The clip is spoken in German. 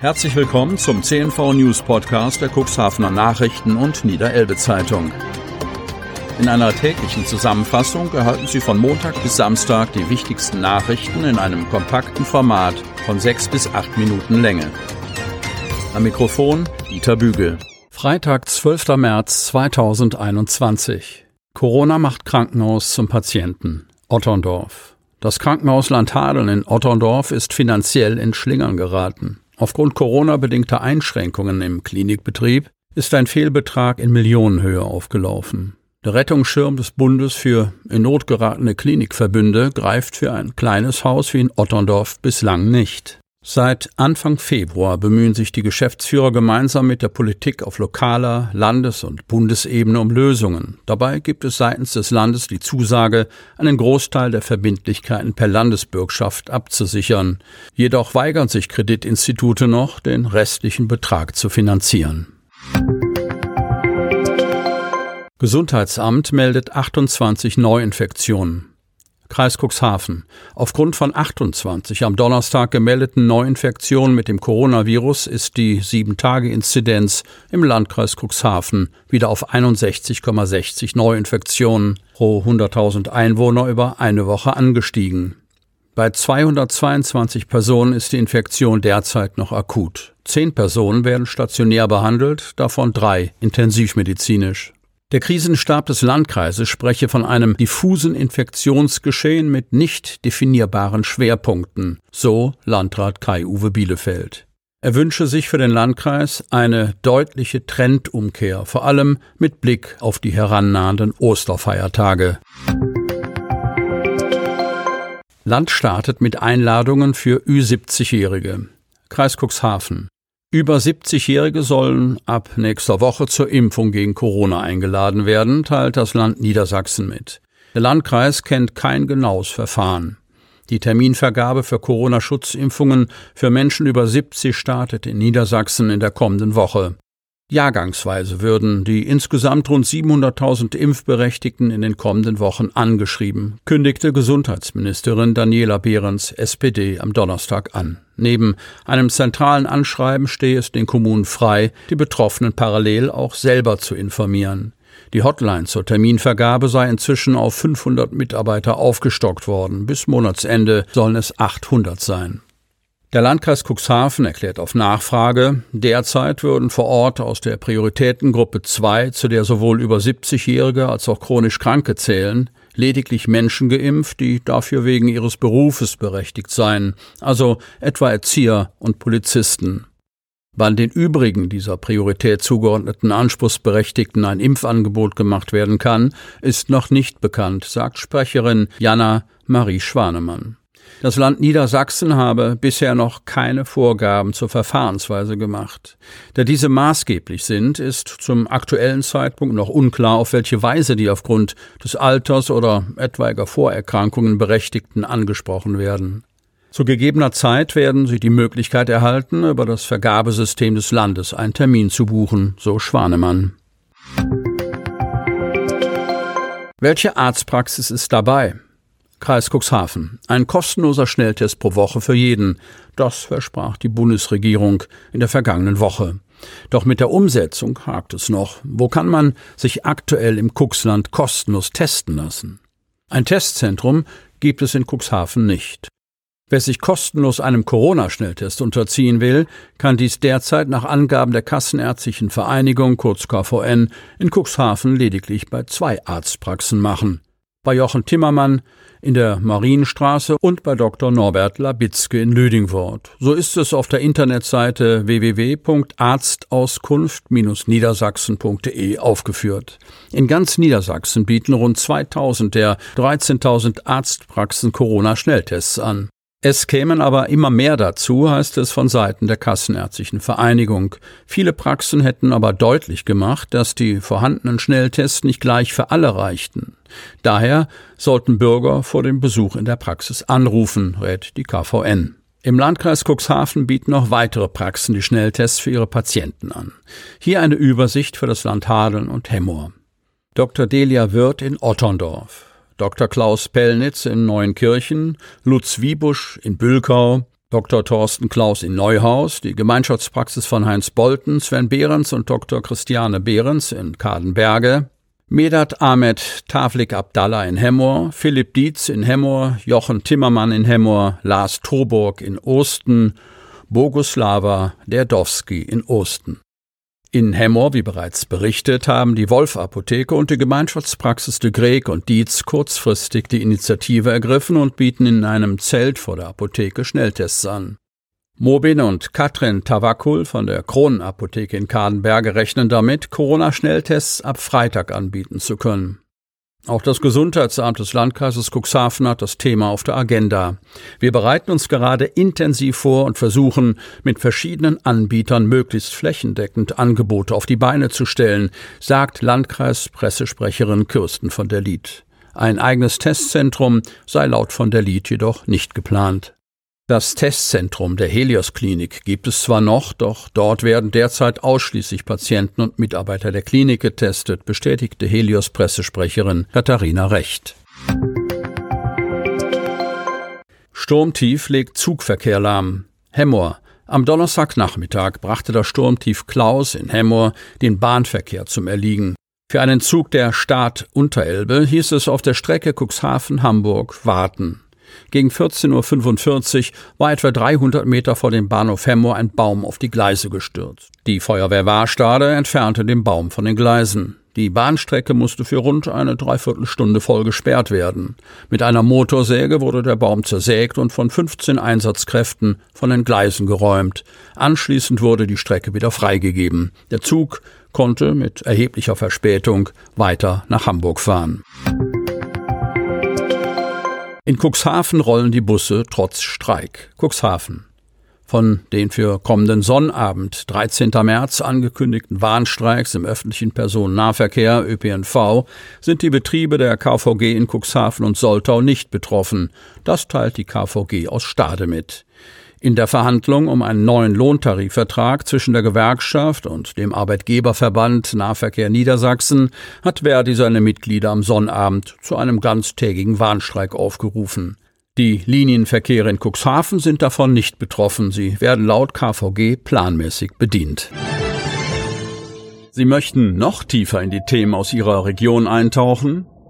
Herzlich willkommen zum CNV News Podcast der Cuxhavener Nachrichten und Niederelbe Zeitung. In einer täglichen Zusammenfassung erhalten Sie von Montag bis Samstag die wichtigsten Nachrichten in einem kompakten Format von sechs bis acht Minuten Länge. Am Mikrofon Dieter Bügel. Freitag, 12. März 2021. Corona macht Krankenhaus zum Patienten. Otterndorf. Das Krankenhaus Landhadeln in Otterndorf ist finanziell in Schlingern geraten. Aufgrund Corona-bedingter Einschränkungen im Klinikbetrieb ist ein Fehlbetrag in Millionenhöhe aufgelaufen. Der Rettungsschirm des Bundes für in Not geratene Klinikverbünde greift für ein kleines Haus wie in Otterndorf bislang nicht. Seit Anfang Februar bemühen sich die Geschäftsführer gemeinsam mit der Politik auf lokaler, Landes- und Bundesebene um Lösungen. Dabei gibt es seitens des Landes die Zusage, einen Großteil der Verbindlichkeiten per Landesbürgschaft abzusichern. Jedoch weigern sich Kreditinstitute noch, den restlichen Betrag zu finanzieren. Gesundheitsamt meldet 28 Neuinfektionen. Kreis Cuxhaven. Aufgrund von 28 am Donnerstag gemeldeten Neuinfektionen mit dem Coronavirus ist die 7-Tage-Inzidenz im Landkreis Cuxhaven wieder auf 61,60 Neuinfektionen pro 100.000 Einwohner über eine Woche angestiegen. Bei 222 Personen ist die Infektion derzeit noch akut. Zehn Personen werden stationär behandelt, davon drei intensivmedizinisch. Der Krisenstab des Landkreises spreche von einem diffusen Infektionsgeschehen mit nicht definierbaren Schwerpunkten, so Landrat Kai-Uwe Bielefeld. Er wünsche sich für den Landkreis eine deutliche Trendumkehr, vor allem mit Blick auf die herannahenden Osterfeiertage. Land startet mit Einladungen für Ü70-Jährige. Kreis Cuxhaven. Über 70-Jährige sollen ab nächster Woche zur Impfung gegen Corona eingeladen werden, teilt das Land Niedersachsen mit. Der Landkreis kennt kein genaues Verfahren. Die Terminvergabe für Corona-Schutzimpfungen für Menschen über 70 startet in Niedersachsen in der kommenden Woche. Jahrgangsweise würden die insgesamt rund 700.000 Impfberechtigten in den kommenden Wochen angeschrieben, kündigte Gesundheitsministerin Daniela Behrens, SPD, am Donnerstag an. Neben einem zentralen Anschreiben stehe es den Kommunen frei, die Betroffenen parallel auch selber zu informieren. Die Hotline zur Terminvergabe sei inzwischen auf 500 Mitarbeiter aufgestockt worden. Bis Monatsende sollen es 800 sein. Der Landkreis Cuxhaven erklärt auf Nachfrage, derzeit würden vor Ort aus der Prioritätengruppe 2, zu der sowohl über 70-Jährige als auch chronisch Kranke zählen, lediglich Menschen geimpft, die dafür wegen ihres Berufes berechtigt seien, also etwa Erzieher und Polizisten. Wann den übrigen dieser Priorität zugeordneten Anspruchsberechtigten ein Impfangebot gemacht werden kann, ist noch nicht bekannt, sagt Sprecherin Jana Marie Schwanemann. Das Land Niedersachsen habe bisher noch keine Vorgaben zur Verfahrensweise gemacht. Da diese maßgeblich sind, ist zum aktuellen Zeitpunkt noch unklar, auf welche Weise die aufgrund des Alters oder etwaiger Vorerkrankungen Berechtigten angesprochen werden. Zu gegebener Zeit werden sie die Möglichkeit erhalten, über das Vergabesystem des Landes einen Termin zu buchen, so Schwanemann. Welche Arztpraxis ist dabei? Kreis Cuxhaven. Ein kostenloser Schnelltest pro Woche für jeden. Das versprach die Bundesregierung in der vergangenen Woche. Doch mit der Umsetzung hakt es noch. Wo kann man sich aktuell im Cuxland kostenlos testen lassen? Ein Testzentrum gibt es in Cuxhaven nicht. Wer sich kostenlos einem Corona-Schnelltest unterziehen will, kann dies derzeit nach Angaben der Kassenärztlichen Vereinigung, kurz KVN, in Cuxhaven lediglich bei zwei Arztpraxen machen. Bei Jochen Timmermann, in der Marienstraße und bei Dr. Norbert Labitzke in Lüdingwort. So ist es auf der Internetseite www.arztauskunft-niedersachsen.de aufgeführt. In ganz Niedersachsen bieten rund 2000 der 13.000 Arztpraxen Corona-Schnelltests an. Es kämen aber immer mehr dazu, heißt es von Seiten der Kassenärztlichen Vereinigung. Viele Praxen hätten aber deutlich gemacht, dass die vorhandenen Schnelltests nicht gleich für alle reichten. Daher sollten Bürger vor dem Besuch in der Praxis anrufen, rät die KVN. Im Landkreis Cuxhaven bieten noch weitere Praxen die Schnelltests für ihre Patienten an. Hier eine Übersicht für das Land Hadeln und Hemmoor. Dr. Delia Wirth in Otterndorf. Dr. Klaus Pellnitz in Neuenkirchen, Lutz Wiebusch in Bülkau, Dr. Thorsten Klaus in Neuhaus, die Gemeinschaftspraxis von Heinz Bolten, Sven Behrens und Dr. Christiane Behrens in Kadenberge, Medat Ahmed Tavlik Abdallah in Hemmoor, Philipp Dietz in Hemmoor, Jochen Timmermann in Hemmoor, Lars Toburg in Osten, Boguslava Derdowski in Osten. In Hemmoor, wie bereits berichtet, haben die Wolf-Apotheke und die Gemeinschaftspraxis de Greg und Dietz kurzfristig die Initiative ergriffen und bieten in einem Zelt vor der Apotheke Schnelltests an. Mobin und Katrin Tawakul von der Kronenapotheke in Kadenberge rechnen damit, Corona-Schnelltests ab Freitag anbieten zu können. Auch das Gesundheitsamt des Landkreises Cuxhaven hat das Thema auf der Agenda. Wir bereiten uns gerade intensiv vor und versuchen, mit verschiedenen Anbietern möglichst flächendeckend Angebote auf die Beine zu stellen, sagt Landkreispressesprecherin Kirsten von der Lied. Ein eigenes Testzentrum sei laut von der Lied jedoch nicht geplant. Das Testzentrum der Helios Klinik gibt es zwar noch, doch dort werden derzeit ausschließlich Patienten und Mitarbeiter der Klinik getestet, bestätigte Helios Pressesprecherin Katharina Recht. Sturmtief legt Zugverkehr lahm. Hemmoor. Am Donnerstagnachmittag brachte das Sturmtief Klaus in Hemmoor den Bahnverkehr zum Erliegen. Für einen Zug der Staat Unterelbe hieß es auf der Strecke Cuxhaven-Hamburg warten. Gegen 14.45 Uhr war etwa 300 Meter vor dem Bahnhof Hemmoor ein Baum auf die Gleise gestürzt. Die Feuerwehr Warstade entfernte den Baum von den Gleisen. Die Bahnstrecke musste für rund eine Dreiviertelstunde voll gesperrt werden. Mit einer Motorsäge wurde der Baum zersägt und von 15 Einsatzkräften von den Gleisen geräumt. Anschließend wurde die Strecke wieder freigegeben. Der Zug konnte mit erheblicher Verspätung weiter nach Hamburg fahren. In Cuxhaven rollen die Busse trotz Streik. Cuxhaven. Von den für kommenden Sonnabend, 13. März, angekündigten Warnstreiks im öffentlichen Personennahverkehr ÖPNV sind die Betriebe der KVG in Cuxhaven und Soltau nicht betroffen. Das teilt die KVG aus Stade mit. In der Verhandlung um einen neuen Lohntarifvertrag zwischen der Gewerkschaft und dem Arbeitgeberverband Nahverkehr Niedersachsen hat Verdi seine Mitglieder am Sonnabend zu einem ganztägigen Warnstreik aufgerufen. Die Linienverkehre in Cuxhaven sind davon nicht betroffen. Sie werden laut KVG planmäßig bedient. Sie möchten noch tiefer in die Themen aus Ihrer Region eintauchen?